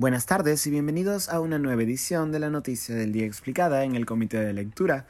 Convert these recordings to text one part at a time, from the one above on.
Buenas tardes y bienvenidos a una nueva edición de la Noticia del Día Explicada en el Comité de Lectura.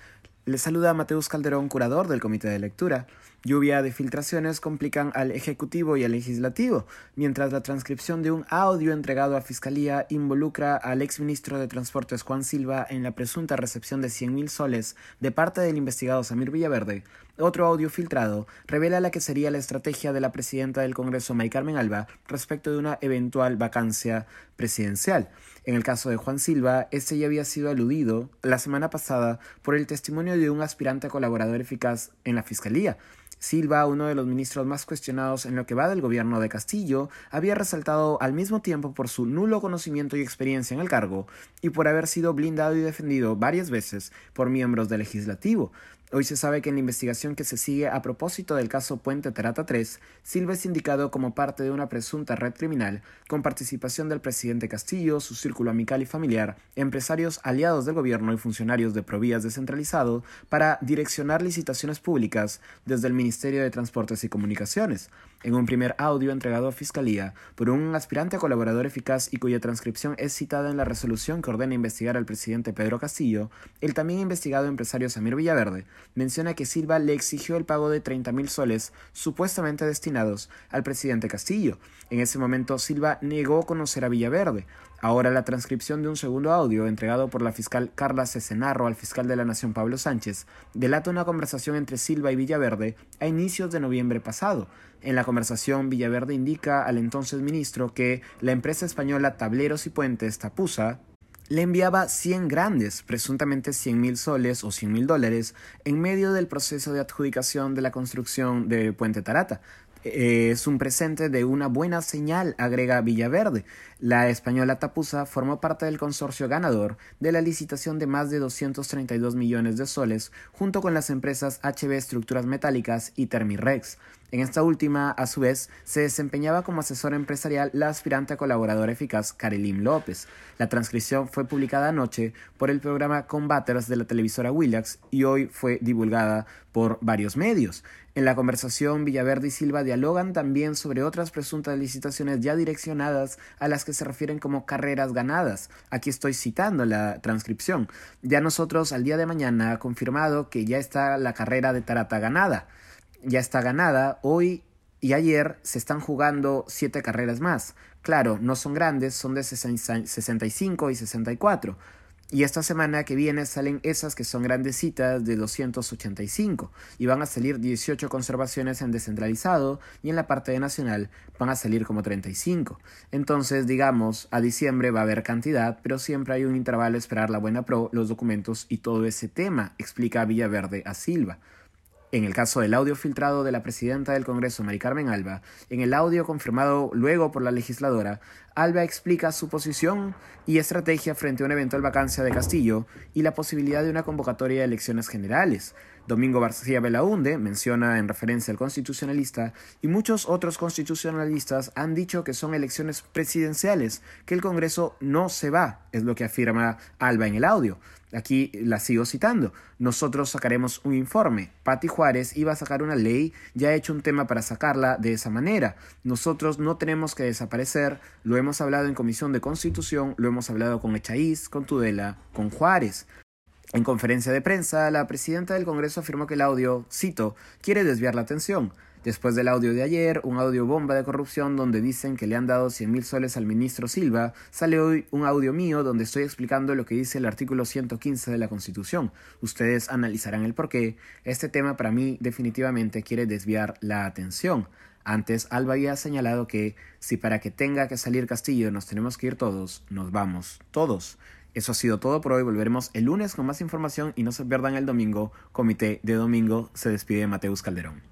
Les saluda Mateus Calderón, curador del Comité de Lectura. Lluvia de filtraciones complican al Ejecutivo y al Legislativo, mientras la transcripción de un audio entregado a Fiscalía involucra al exministro de Transportes Juan Silva en la presunta recepción de 100.000 soles de parte del investigado Samir Villaverde. Otro audio filtrado revela la que sería la estrategia de la presidenta del Congreso, May Carmen Alba, respecto de una eventual vacancia presidencial. En el caso de Juan Silva, este ya había sido aludido la semana pasada por el testimonio de un aspirante colaborador eficaz en la Fiscalía. Silva, uno de los ministros más cuestionados en lo que va del gobierno de Castillo, había resaltado al mismo tiempo por su nulo conocimiento y experiencia en el cargo y por haber sido blindado y defendido varias veces por miembros del legislativo. Hoy se sabe que en la investigación que se sigue a propósito del caso Puente Terata 3, Silva es indicado como parte de una presunta red criminal con participación del presidente Castillo, su círculo amical y familiar, empresarios aliados del gobierno y funcionarios de Provías descentralizado para direccionar licitaciones públicas desde el Ministerio de Transportes y Comunicaciones. En un primer audio entregado a Fiscalía por un aspirante colaborador eficaz y cuya transcripción es citada en la resolución que ordena investigar al presidente Pedro Castillo, el también investigado empresario Samir Villaverde menciona que Silva le exigió el pago de 30 mil soles supuestamente destinados al presidente Castillo. En ese momento Silva negó conocer a Villaverde. Ahora la transcripción de un segundo audio entregado por la fiscal Carla Cesenarro al fiscal de la Nación Pablo Sánchez delata una conversación entre Silva y Villaverde a inicios de noviembre pasado. En la conversación, Villaverde indica al entonces ministro que la empresa española Tableros y Puentes Tapusa le enviaba 100 grandes, presuntamente 100 mil soles o 100 mil dólares, en medio del proceso de adjudicación de la construcción de Puente Tarata. Eh, es un presente de una buena señal, agrega Villaverde. La española Tapusa formó parte del consorcio ganador de la licitación de más de 232 millones de soles, junto con las empresas HB Estructuras Metálicas y Termirex. En esta última, a su vez, se desempeñaba como asesora empresarial la aspirante a colaboradora eficaz Karelim López. La transcripción fue publicada anoche por el programa Combaters de la televisora Willax y hoy fue divulgada por varios medios. En la conversación, Villaverde y Silva dialogan también sobre otras presuntas licitaciones ya direccionadas a las que se refieren como carreras ganadas. Aquí estoy citando la transcripción. Ya nosotros al día de mañana ha confirmado que ya está la carrera de Tarata ganada ya está ganada. Hoy y ayer se están jugando siete carreras más. Claro, no son grandes, son de 65 y 64. Y esta semana que viene salen esas que son grandecitas de 285 y van a salir 18 conservaciones en descentralizado y en la parte de nacional van a salir como 35. Entonces, digamos, a diciembre va a haber cantidad, pero siempre hay un intervalo esperar la buena pro, los documentos y todo ese tema, explica Villaverde a Silva. En el caso del audio filtrado de la presidenta del Congreso, Mari Carmen Alba, en el audio confirmado luego por la legisladora, Alba explica su posición y estrategia frente a una eventual vacancia de Castillo y la posibilidad de una convocatoria de elecciones generales. Domingo García Belaunde menciona en referencia al constitucionalista y muchos otros constitucionalistas han dicho que son elecciones presidenciales, que el Congreso no se va, es lo que afirma Alba en el audio. Aquí la sigo citando. Nosotros sacaremos un informe. Pati Juárez iba a sacar una ley, ya ha hecho un tema para sacarla de esa manera. Nosotros no tenemos que desaparecer, lo hemos hablado en Comisión de Constitución, lo hemos hablado con Echaíz, con Tudela, con Juárez. En conferencia de prensa, la presidenta del Congreso afirmó que el audio, cito, quiere desviar la atención. Después del audio de ayer, un audio bomba de corrupción donde dicen que le han dado 100 mil soles al ministro Silva, sale hoy un audio mío donde estoy explicando lo que dice el artículo 115 de la Constitución. Ustedes analizarán el por qué. Este tema para mí definitivamente quiere desviar la atención. Antes, Alba había señalado que si para que tenga que salir Castillo nos tenemos que ir todos, nos vamos todos. Eso ha sido todo por hoy. Volveremos el lunes con más información y no se pierdan el domingo. Comité de domingo se despide Mateus Calderón.